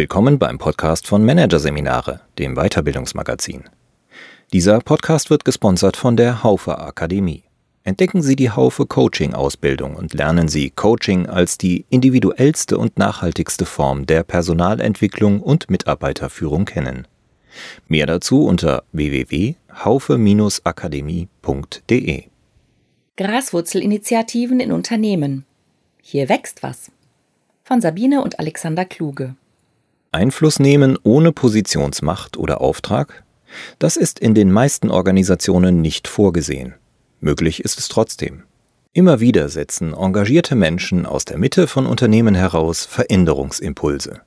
Willkommen beim Podcast von Managerseminare, dem Weiterbildungsmagazin. Dieser Podcast wird gesponsert von der Haufe Akademie. Entdecken Sie die Haufe Coaching Ausbildung und lernen Sie Coaching als die individuellste und nachhaltigste Form der Personalentwicklung und Mitarbeiterführung kennen. Mehr dazu unter www.haufe-akademie.de. Graswurzelinitiativen in Unternehmen. Hier wächst was. Von Sabine und Alexander Kluge. Einfluss nehmen ohne Positionsmacht oder Auftrag? Das ist in den meisten Organisationen nicht vorgesehen. Möglich ist es trotzdem. Immer wieder setzen engagierte Menschen aus der Mitte von Unternehmen heraus Veränderungsimpulse.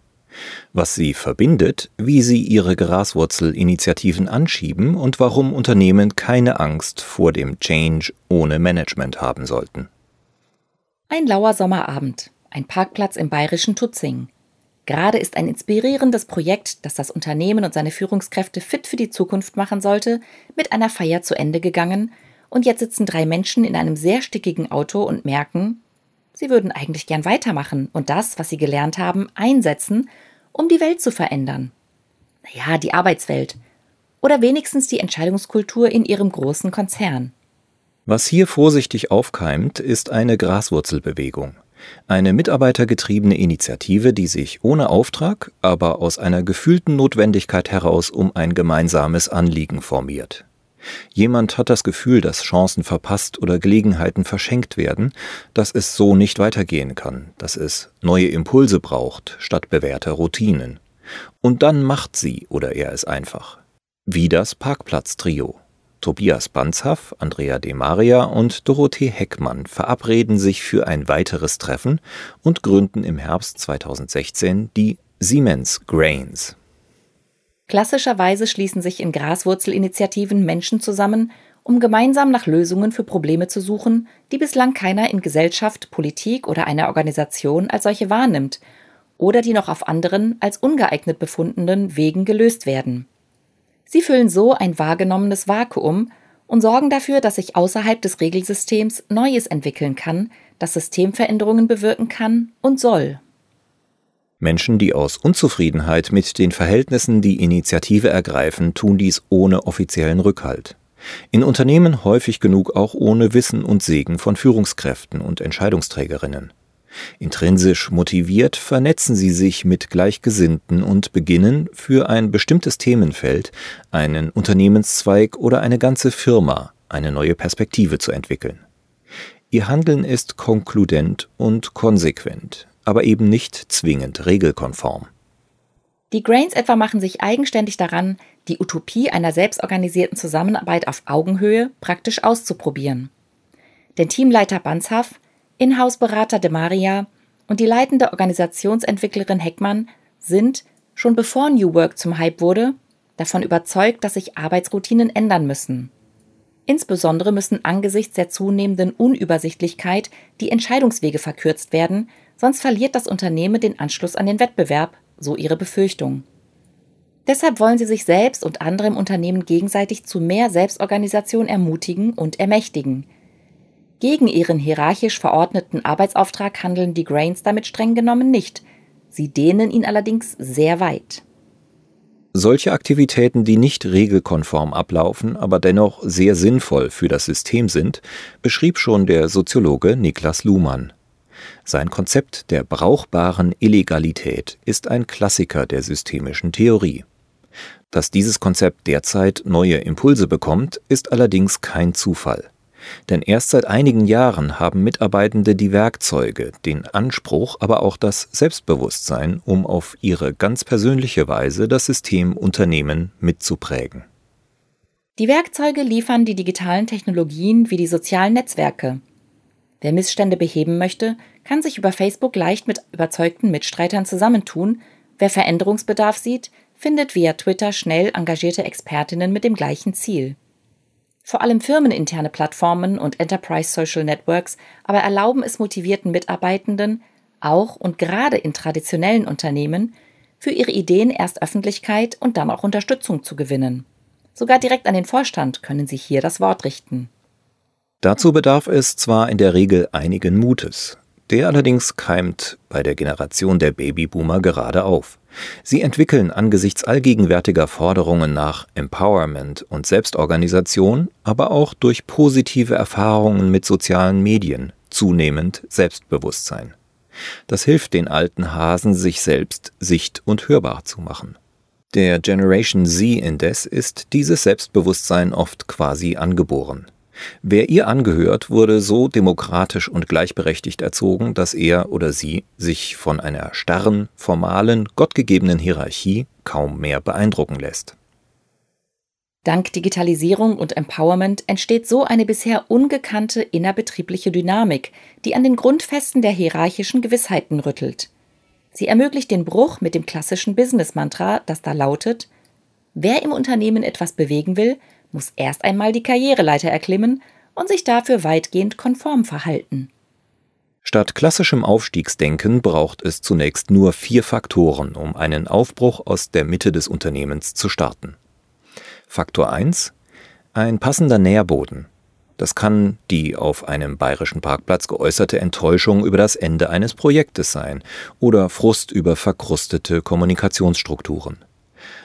Was sie verbindet, wie sie ihre Graswurzelinitiativen anschieben und warum Unternehmen keine Angst vor dem Change ohne Management haben sollten. Ein lauer Sommerabend, ein Parkplatz im bayerischen Tutzing. Gerade ist ein inspirierendes Projekt, das das Unternehmen und seine Führungskräfte fit für die Zukunft machen sollte, mit einer Feier zu Ende gegangen und jetzt sitzen drei Menschen in einem sehr stickigen Auto und merken, sie würden eigentlich gern weitermachen und das, was sie gelernt haben, einsetzen, um die Welt zu verändern. Naja, die Arbeitswelt. Oder wenigstens die Entscheidungskultur in ihrem großen Konzern. Was hier vorsichtig aufkeimt, ist eine Graswurzelbewegung. Eine mitarbeitergetriebene Initiative, die sich ohne Auftrag, aber aus einer gefühlten Notwendigkeit heraus um ein gemeinsames Anliegen formiert. Jemand hat das Gefühl, dass Chancen verpasst oder Gelegenheiten verschenkt werden, dass es so nicht weitergehen kann, dass es neue Impulse braucht statt bewährter Routinen. Und dann macht sie oder er es einfach. Wie das Parkplatz-Trio. Tobias Banzhaff, Andrea De Maria und Dorothee Heckmann verabreden sich für ein weiteres Treffen und gründen im Herbst 2016 die Siemens Grains. Klassischerweise schließen sich in Graswurzelinitiativen Menschen zusammen, um gemeinsam nach Lösungen für Probleme zu suchen, die bislang keiner in Gesellschaft, Politik oder einer Organisation als solche wahrnimmt oder die noch auf anderen als ungeeignet befundenen Wegen gelöst werden. Sie füllen so ein wahrgenommenes Vakuum und sorgen dafür, dass sich außerhalb des Regelsystems Neues entwickeln kann, das Systemveränderungen bewirken kann und soll. Menschen, die aus Unzufriedenheit mit den Verhältnissen die Initiative ergreifen, tun dies ohne offiziellen Rückhalt. In Unternehmen häufig genug auch ohne Wissen und Segen von Führungskräften und Entscheidungsträgerinnen. Intrinsisch motiviert vernetzen sie sich mit Gleichgesinnten und beginnen, für ein bestimmtes Themenfeld, einen Unternehmenszweig oder eine ganze Firma eine neue Perspektive zu entwickeln. Ihr Handeln ist konkludent und konsequent, aber eben nicht zwingend regelkonform. Die Grains etwa machen sich eigenständig daran, die Utopie einer selbstorganisierten Zusammenarbeit auf Augenhöhe praktisch auszuprobieren. Denn Teamleiter Banzhaff Inhouse-Berater De Maria und die leitende Organisationsentwicklerin Heckmann sind, schon bevor New Work zum Hype wurde, davon überzeugt, dass sich Arbeitsroutinen ändern müssen. Insbesondere müssen angesichts der zunehmenden Unübersichtlichkeit die Entscheidungswege verkürzt werden, sonst verliert das Unternehmen den Anschluss an den Wettbewerb, so ihre Befürchtung. Deshalb wollen sie sich selbst und andere im Unternehmen gegenseitig zu mehr Selbstorganisation ermutigen und ermächtigen – gegen ihren hierarchisch verordneten Arbeitsauftrag handeln die Grains damit streng genommen nicht. Sie dehnen ihn allerdings sehr weit. Solche Aktivitäten, die nicht regelkonform ablaufen, aber dennoch sehr sinnvoll für das System sind, beschrieb schon der Soziologe Niklas Luhmann. Sein Konzept der brauchbaren Illegalität ist ein Klassiker der systemischen Theorie. Dass dieses Konzept derzeit neue Impulse bekommt, ist allerdings kein Zufall. Denn erst seit einigen Jahren haben Mitarbeitende die Werkzeuge, den Anspruch, aber auch das Selbstbewusstsein, um auf ihre ganz persönliche Weise das System Unternehmen mitzuprägen. Die Werkzeuge liefern die digitalen Technologien wie die sozialen Netzwerke. Wer Missstände beheben möchte, kann sich über Facebook leicht mit überzeugten Mitstreitern zusammentun. Wer Veränderungsbedarf sieht, findet via Twitter schnell engagierte Expertinnen mit dem gleichen Ziel. Vor allem firmeninterne Plattformen und Enterprise Social Networks aber erlauben es motivierten Mitarbeitenden, auch und gerade in traditionellen Unternehmen, für ihre Ideen erst Öffentlichkeit und dann auch Unterstützung zu gewinnen. Sogar direkt an den Vorstand können sie hier das Wort richten. Dazu bedarf es zwar in der Regel einigen Mutes. Der allerdings keimt bei der Generation der Babyboomer gerade auf. Sie entwickeln angesichts allgegenwärtiger Forderungen nach Empowerment und Selbstorganisation, aber auch durch positive Erfahrungen mit sozialen Medien zunehmend Selbstbewusstsein. Das hilft den alten Hasen, sich selbst sicht- und hörbar zu machen. Der Generation Z indes ist dieses Selbstbewusstsein oft quasi angeboren. Wer ihr angehört, wurde so demokratisch und gleichberechtigt erzogen, dass er oder sie sich von einer starren, formalen, gottgegebenen Hierarchie kaum mehr beeindrucken lässt. Dank Digitalisierung und Empowerment entsteht so eine bisher ungekannte innerbetriebliche Dynamik, die an den Grundfesten der hierarchischen Gewissheiten rüttelt. Sie ermöglicht den Bruch mit dem klassischen Business-Mantra, das da lautet: Wer im Unternehmen etwas bewegen will, muss erst einmal die Karriereleiter erklimmen und sich dafür weitgehend konform verhalten. Statt klassischem Aufstiegsdenken braucht es zunächst nur vier Faktoren, um einen Aufbruch aus der Mitte des Unternehmens zu starten. Faktor 1. Ein passender Nährboden. Das kann die auf einem bayerischen Parkplatz geäußerte Enttäuschung über das Ende eines Projektes sein oder Frust über verkrustete Kommunikationsstrukturen.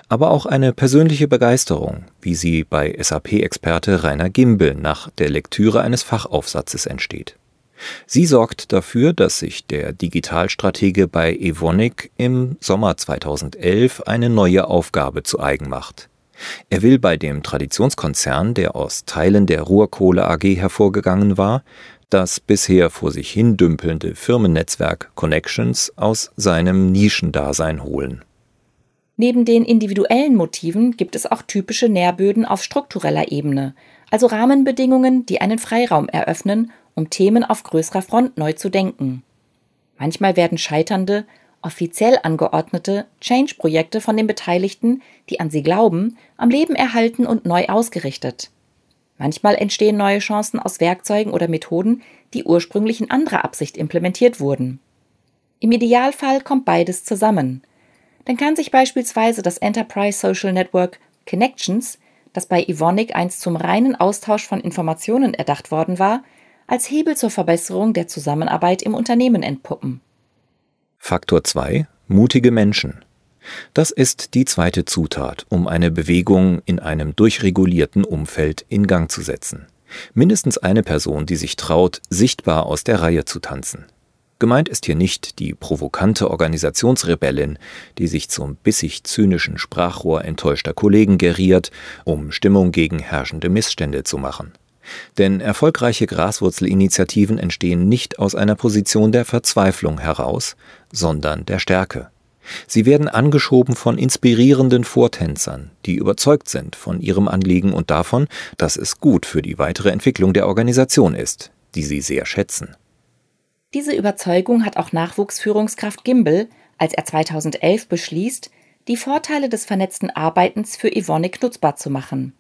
Aber auch eine persönliche Begeisterung, wie sie bei SAP-Experte Rainer Gimbel nach der Lektüre eines Fachaufsatzes entsteht. Sie sorgt dafür, dass sich der Digitalstratege bei Evonik im Sommer 2011 eine neue Aufgabe zu eigen macht. Er will bei dem Traditionskonzern, der aus Teilen der Ruhrkohle AG hervorgegangen war, das bisher vor sich hin dümpelnde Firmennetzwerk Connections aus seinem Nischendasein holen. Neben den individuellen Motiven gibt es auch typische Nährböden auf struktureller Ebene, also Rahmenbedingungen, die einen Freiraum eröffnen, um Themen auf größerer Front neu zu denken. Manchmal werden scheiternde offiziell angeordnete Change-Projekte von den Beteiligten, die an sie glauben, am Leben erhalten und neu ausgerichtet. Manchmal entstehen neue Chancen aus Werkzeugen oder Methoden, die ursprünglich in anderer Absicht implementiert wurden. Im Idealfall kommt beides zusammen. Dann kann sich beispielsweise das Enterprise Social Network Connections, das bei Evonik einst zum reinen Austausch von Informationen erdacht worden war, als Hebel zur Verbesserung der Zusammenarbeit im Unternehmen entpuppen. Faktor 2 Mutige Menschen. Das ist die zweite Zutat, um eine Bewegung in einem durchregulierten Umfeld in Gang zu setzen. Mindestens eine Person, die sich traut, sichtbar aus der Reihe zu tanzen. Gemeint ist hier nicht die provokante Organisationsrebellin, die sich zum bissig zynischen Sprachrohr enttäuschter Kollegen geriert, um Stimmung gegen herrschende Missstände zu machen. Denn erfolgreiche Graswurzelinitiativen entstehen nicht aus einer Position der Verzweiflung heraus, sondern der Stärke. Sie werden angeschoben von inspirierenden Vortänzern, die überzeugt sind von ihrem Anliegen und davon, dass es gut für die weitere Entwicklung der Organisation ist, die sie sehr schätzen. Diese Überzeugung hat auch Nachwuchsführungskraft Gimbel, als er 2011 beschließt, die Vorteile des vernetzten Arbeitens für Evonik nutzbar zu machen.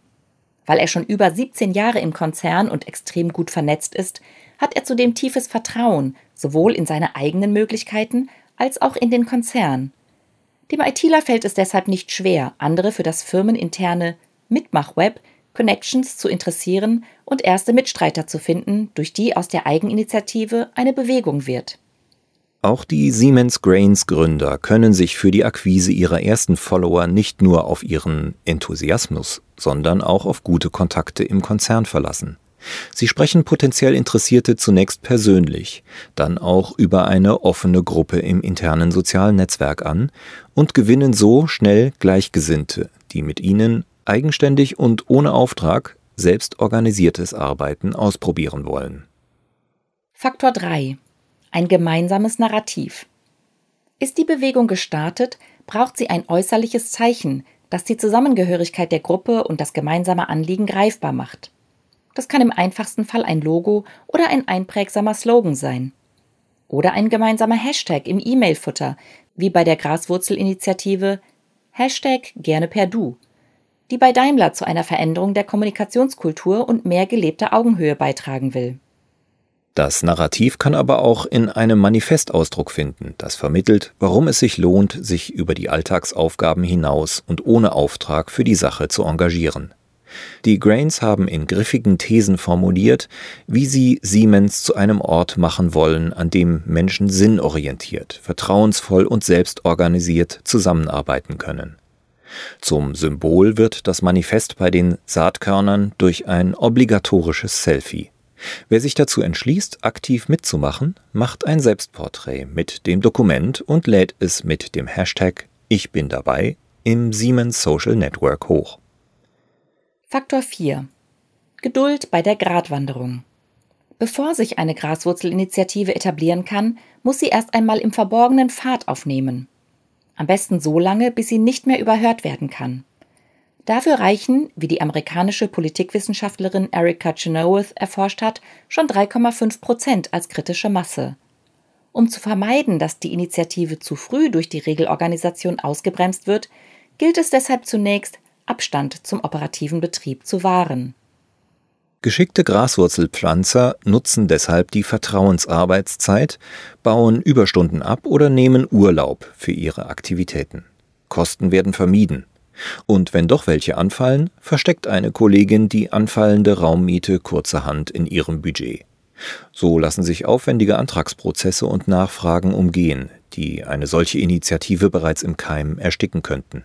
Weil er schon über 17 Jahre im Konzern und extrem gut vernetzt ist, hat er zudem tiefes Vertrauen, sowohl in seine eigenen Möglichkeiten als auch in den Konzern. Dem ITler fällt es deshalb nicht schwer, andere für das firmeninterne Mitmachweb Connections zu interessieren und erste Mitstreiter zu finden, durch die aus der Eigeninitiative eine Bewegung wird. Auch die Siemens Grains Gründer können sich für die Akquise ihrer ersten Follower nicht nur auf ihren Enthusiasmus, sondern auch auf gute Kontakte im Konzern verlassen. Sie sprechen potenziell Interessierte zunächst persönlich, dann auch über eine offene Gruppe im internen sozialen Netzwerk an und gewinnen so schnell Gleichgesinnte, die mit ihnen eigenständig und ohne Auftrag selbst organisiertes Arbeiten ausprobieren wollen. Faktor 3 ein gemeinsames Narrativ. Ist die Bewegung gestartet, braucht sie ein äußerliches Zeichen, das die Zusammengehörigkeit der Gruppe und das gemeinsame Anliegen greifbar macht. Das kann im einfachsten Fall ein Logo oder ein einprägsamer Slogan sein. Oder ein gemeinsamer Hashtag im E-Mail-Futter, wie bei der Graswurzelinitiative Hashtag gerne per Du, die bei Daimler zu einer Veränderung der Kommunikationskultur und mehr gelebter Augenhöhe beitragen will. Das Narrativ kann aber auch in einem Manifest Ausdruck finden, das vermittelt, warum es sich lohnt, sich über die Alltagsaufgaben hinaus und ohne Auftrag für die Sache zu engagieren. Die Grains haben in griffigen Thesen formuliert, wie sie Siemens zu einem Ort machen wollen, an dem Menschen sinnorientiert, vertrauensvoll und selbstorganisiert zusammenarbeiten können. Zum Symbol wird das Manifest bei den Saatkörnern durch ein obligatorisches Selfie. Wer sich dazu entschließt, aktiv mitzumachen, macht ein Selbstporträt mit dem Dokument und lädt es mit dem Hashtag Ich bin dabei im Siemens Social Network hoch. Faktor 4. Geduld bei der Gratwanderung. Bevor sich eine Graswurzelinitiative etablieren kann, muss sie erst einmal im Verborgenen Fahrt aufnehmen. Am besten so lange, bis sie nicht mehr überhört werden kann. Dafür reichen, wie die amerikanische Politikwissenschaftlerin Erika Chenoweth erforscht hat, schon 3,5 Prozent als kritische Masse. Um zu vermeiden, dass die Initiative zu früh durch die Regelorganisation ausgebremst wird, gilt es deshalb zunächst, Abstand zum operativen Betrieb zu wahren. Geschickte Graswurzelpflanzer nutzen deshalb die Vertrauensarbeitszeit, bauen Überstunden ab oder nehmen Urlaub für ihre Aktivitäten. Kosten werden vermieden. Und wenn doch welche anfallen, versteckt eine Kollegin die anfallende Raummiete kurzerhand in ihrem Budget. So lassen sich aufwendige Antragsprozesse und Nachfragen umgehen, die eine solche Initiative bereits im Keim ersticken könnten.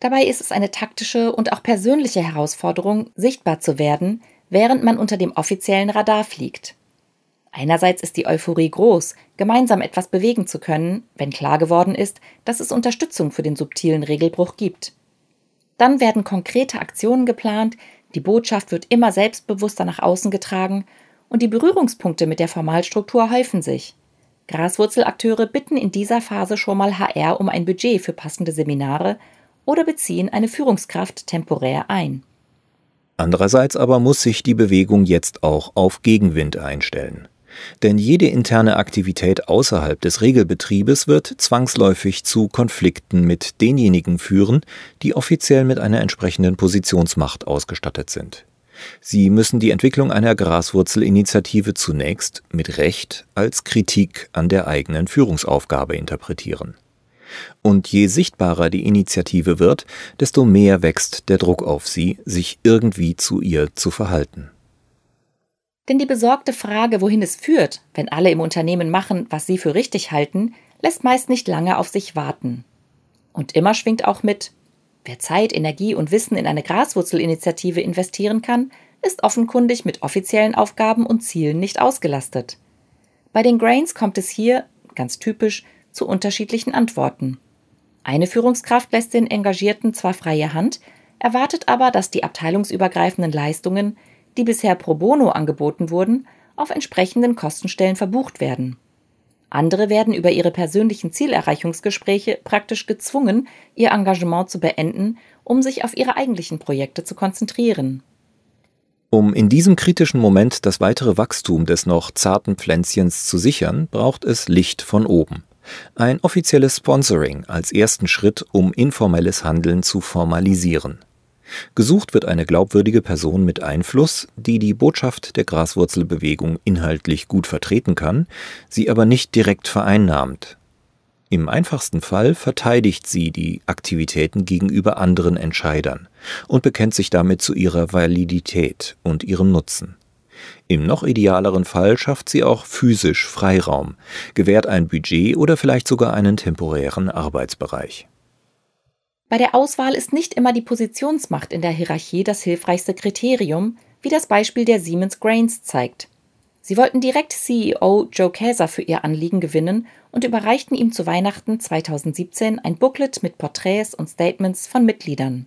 Dabei ist es eine taktische und auch persönliche Herausforderung, sichtbar zu werden, während man unter dem offiziellen Radar fliegt. Einerseits ist die Euphorie groß, gemeinsam etwas bewegen zu können, wenn klar geworden ist, dass es Unterstützung für den subtilen Regelbruch gibt. Dann werden konkrete Aktionen geplant, die Botschaft wird immer selbstbewusster nach außen getragen und die Berührungspunkte mit der Formalstruktur häufen sich. Graswurzelakteure bitten in dieser Phase schon mal HR um ein Budget für passende Seminare oder beziehen eine Führungskraft temporär ein. Andererseits aber muss sich die Bewegung jetzt auch auf Gegenwind einstellen. Denn jede interne Aktivität außerhalb des Regelbetriebes wird zwangsläufig zu Konflikten mit denjenigen führen, die offiziell mit einer entsprechenden Positionsmacht ausgestattet sind. Sie müssen die Entwicklung einer Graswurzelinitiative zunächst mit Recht als Kritik an der eigenen Führungsaufgabe interpretieren. Und je sichtbarer die Initiative wird, desto mehr wächst der Druck auf sie, sich irgendwie zu ihr zu verhalten. Denn die besorgte Frage, wohin es führt, wenn alle im Unternehmen machen, was sie für richtig halten, lässt meist nicht lange auf sich warten. Und immer schwingt auch mit, wer Zeit, Energie und Wissen in eine Graswurzelinitiative investieren kann, ist offenkundig mit offiziellen Aufgaben und Zielen nicht ausgelastet. Bei den Grains kommt es hier, ganz typisch, zu unterschiedlichen Antworten. Eine Führungskraft lässt den Engagierten zwar freie Hand, erwartet aber, dass die abteilungsübergreifenden Leistungen, die bisher pro bono angeboten wurden, auf entsprechenden Kostenstellen verbucht werden. Andere werden über ihre persönlichen Zielerreichungsgespräche praktisch gezwungen, ihr Engagement zu beenden, um sich auf ihre eigentlichen Projekte zu konzentrieren. Um in diesem kritischen Moment das weitere Wachstum des noch zarten Pflänzchens zu sichern, braucht es Licht von oben. Ein offizielles Sponsoring als ersten Schritt, um informelles Handeln zu formalisieren. Gesucht wird eine glaubwürdige Person mit Einfluss, die die Botschaft der Graswurzelbewegung inhaltlich gut vertreten kann, sie aber nicht direkt vereinnahmt. Im einfachsten Fall verteidigt sie die Aktivitäten gegenüber anderen Entscheidern und bekennt sich damit zu ihrer Validität und ihrem Nutzen. Im noch idealeren Fall schafft sie auch physisch Freiraum, gewährt ein Budget oder vielleicht sogar einen temporären Arbeitsbereich. Bei der Auswahl ist nicht immer die Positionsmacht in der Hierarchie das hilfreichste Kriterium, wie das Beispiel der Siemens Grains zeigt. Sie wollten direkt CEO Joe Käser für ihr Anliegen gewinnen und überreichten ihm zu Weihnachten 2017 ein Booklet mit Porträts und Statements von Mitgliedern.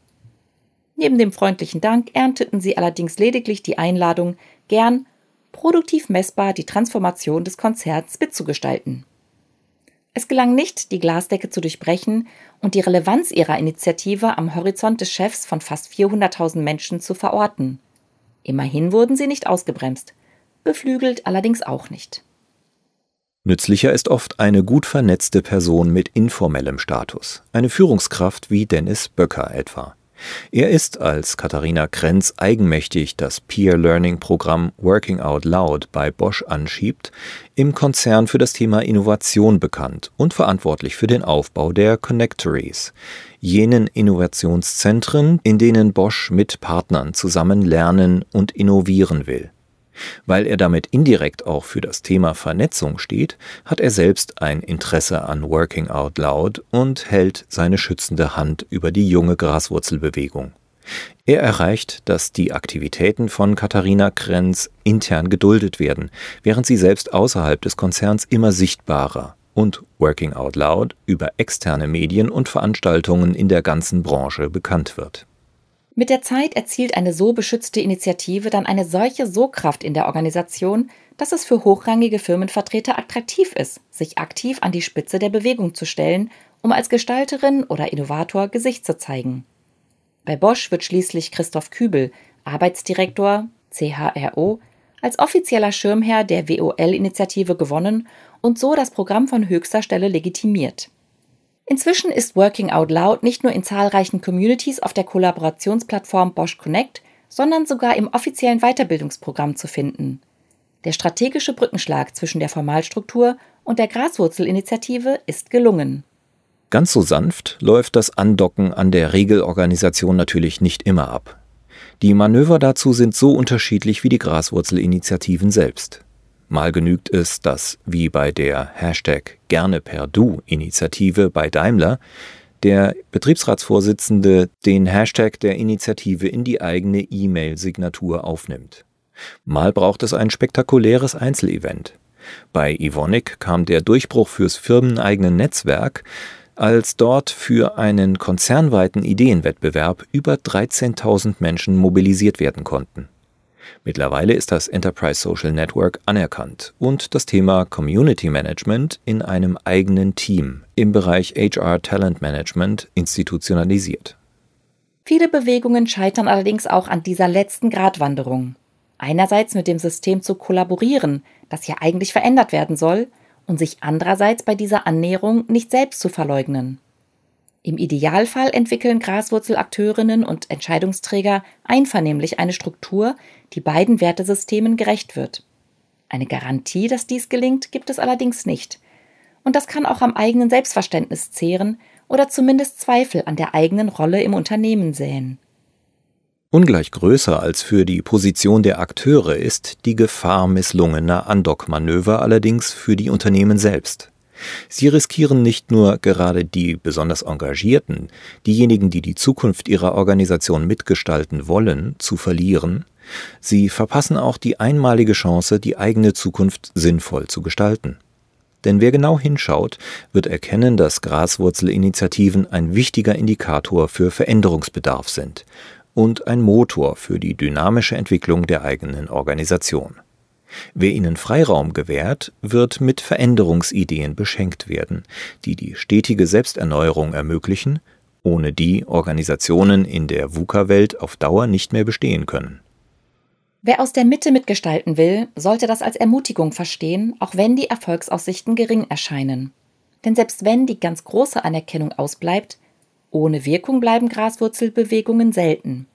Neben dem freundlichen Dank ernteten sie allerdings lediglich die Einladung, gern produktiv messbar die Transformation des Konzerts mitzugestalten. Es gelang nicht, die Glasdecke zu durchbrechen und die Relevanz ihrer Initiative am Horizont des Chefs von fast 400.000 Menschen zu verorten. Immerhin wurden sie nicht ausgebremst, beflügelt allerdings auch nicht. Nützlicher ist oft eine gut vernetzte Person mit informellem Status, eine Führungskraft wie Dennis Böcker etwa. Er ist als Katharina Krenz eigenmächtig das Peer Learning Programm Working Out Loud bei Bosch anschiebt, im Konzern für das Thema Innovation bekannt und verantwortlich für den Aufbau der Connectories, jenen Innovationszentren, in denen Bosch mit Partnern zusammen lernen und innovieren will. Weil er damit indirekt auch für das Thema Vernetzung steht, hat er selbst ein Interesse an Working Out Loud und hält seine schützende Hand über die junge Graswurzelbewegung. Er erreicht, dass die Aktivitäten von Katharina Krenz intern geduldet werden, während sie selbst außerhalb des Konzerns immer sichtbarer und Working Out Loud über externe Medien und Veranstaltungen in der ganzen Branche bekannt wird. Mit der Zeit erzielt eine so beschützte Initiative dann eine solche Sogkraft in der Organisation, dass es für hochrangige Firmenvertreter attraktiv ist, sich aktiv an die Spitze der Bewegung zu stellen, um als Gestalterin oder Innovator Gesicht zu zeigen. Bei Bosch wird schließlich Christoph Kübel, Arbeitsdirektor CHRO, als offizieller Schirmherr der WOL-Initiative gewonnen und so das Programm von höchster Stelle legitimiert. Inzwischen ist Working Out Loud nicht nur in zahlreichen Communities auf der Kollaborationsplattform Bosch Connect, sondern sogar im offiziellen Weiterbildungsprogramm zu finden. Der strategische Brückenschlag zwischen der Formalstruktur und der Graswurzelinitiative ist gelungen. Ganz so sanft läuft das Andocken an der Regelorganisation natürlich nicht immer ab. Die Manöver dazu sind so unterschiedlich wie die Graswurzelinitiativen selbst. Mal genügt es, dass, wie bei der Hashtag Gerne per Du Initiative bei Daimler, der Betriebsratsvorsitzende den Hashtag der Initiative in die eigene E-Mail-Signatur aufnimmt. Mal braucht es ein spektakuläres Einzelevent. Bei Ivonic kam der Durchbruch fürs firmeneigene Netzwerk, als dort für einen konzernweiten Ideenwettbewerb über 13.000 Menschen mobilisiert werden konnten. Mittlerweile ist das Enterprise Social Network anerkannt und das Thema Community Management in einem eigenen Team im Bereich HR Talent Management institutionalisiert. Viele Bewegungen scheitern allerdings auch an dieser letzten Gratwanderung. Einerseits mit dem System zu kollaborieren, das ja eigentlich verändert werden soll, und sich andererseits bei dieser Annäherung nicht selbst zu verleugnen. Im Idealfall entwickeln Graswurzelakteurinnen und Entscheidungsträger einvernehmlich eine Struktur, die beiden Wertesystemen gerecht wird. Eine Garantie, dass dies gelingt, gibt es allerdings nicht. Und das kann auch am eigenen Selbstverständnis zehren oder zumindest Zweifel an der eigenen Rolle im Unternehmen säen. Ungleich größer als für die Position der Akteure ist die Gefahr misslungener Andockmanöver allerdings für die Unternehmen selbst. Sie riskieren nicht nur gerade die besonders Engagierten, diejenigen, die die Zukunft ihrer Organisation mitgestalten wollen, zu verlieren, sie verpassen auch die einmalige Chance, die eigene Zukunft sinnvoll zu gestalten. Denn wer genau hinschaut, wird erkennen, dass Graswurzelinitiativen ein wichtiger Indikator für Veränderungsbedarf sind und ein Motor für die dynamische Entwicklung der eigenen Organisation. Wer ihnen Freiraum gewährt, wird mit Veränderungsideen beschenkt werden, die die stetige Selbsterneuerung ermöglichen, ohne die Organisationen in der VUCA-Welt auf Dauer nicht mehr bestehen können. Wer aus der Mitte mitgestalten will, sollte das als Ermutigung verstehen, auch wenn die Erfolgsaussichten gering erscheinen. Denn selbst wenn die ganz große Anerkennung ausbleibt, ohne Wirkung bleiben Graswurzelbewegungen selten.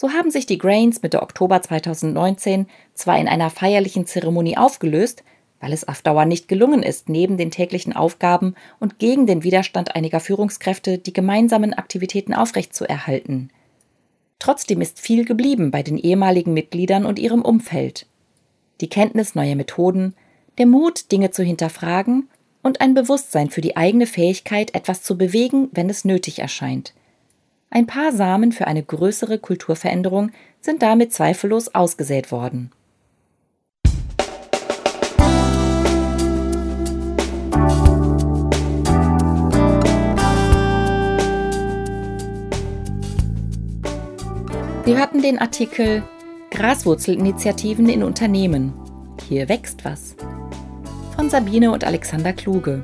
So haben sich die Grains Mitte Oktober 2019 zwar in einer feierlichen Zeremonie aufgelöst, weil es auf Dauer nicht gelungen ist, neben den täglichen Aufgaben und gegen den Widerstand einiger Führungskräfte die gemeinsamen Aktivitäten aufrechtzuerhalten. Trotzdem ist viel geblieben bei den ehemaligen Mitgliedern und ihrem Umfeld. Die Kenntnis neuer Methoden, der Mut, Dinge zu hinterfragen und ein Bewusstsein für die eigene Fähigkeit, etwas zu bewegen, wenn es nötig erscheint. Ein paar Samen für eine größere Kulturveränderung sind damit zweifellos ausgesät worden. Sie hörten den Artikel Graswurzelinitiativen in Unternehmen. Hier wächst was. Von Sabine und Alexander Kluge.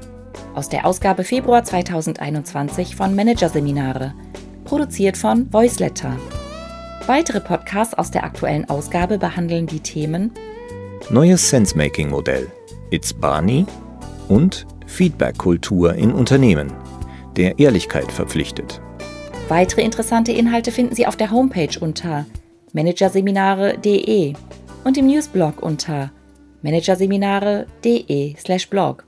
Aus der Ausgabe Februar 2021 von Managerseminare produziert von Voiceletter. Weitere Podcasts aus der aktuellen Ausgabe behandeln die Themen Neues Sensemaking-Modell, It's Barney und Feedback-Kultur in Unternehmen, der Ehrlichkeit verpflichtet. Weitere interessante Inhalte finden Sie auf der Homepage unter managerseminare.de und im Newsblog unter managerseminare.de/blog.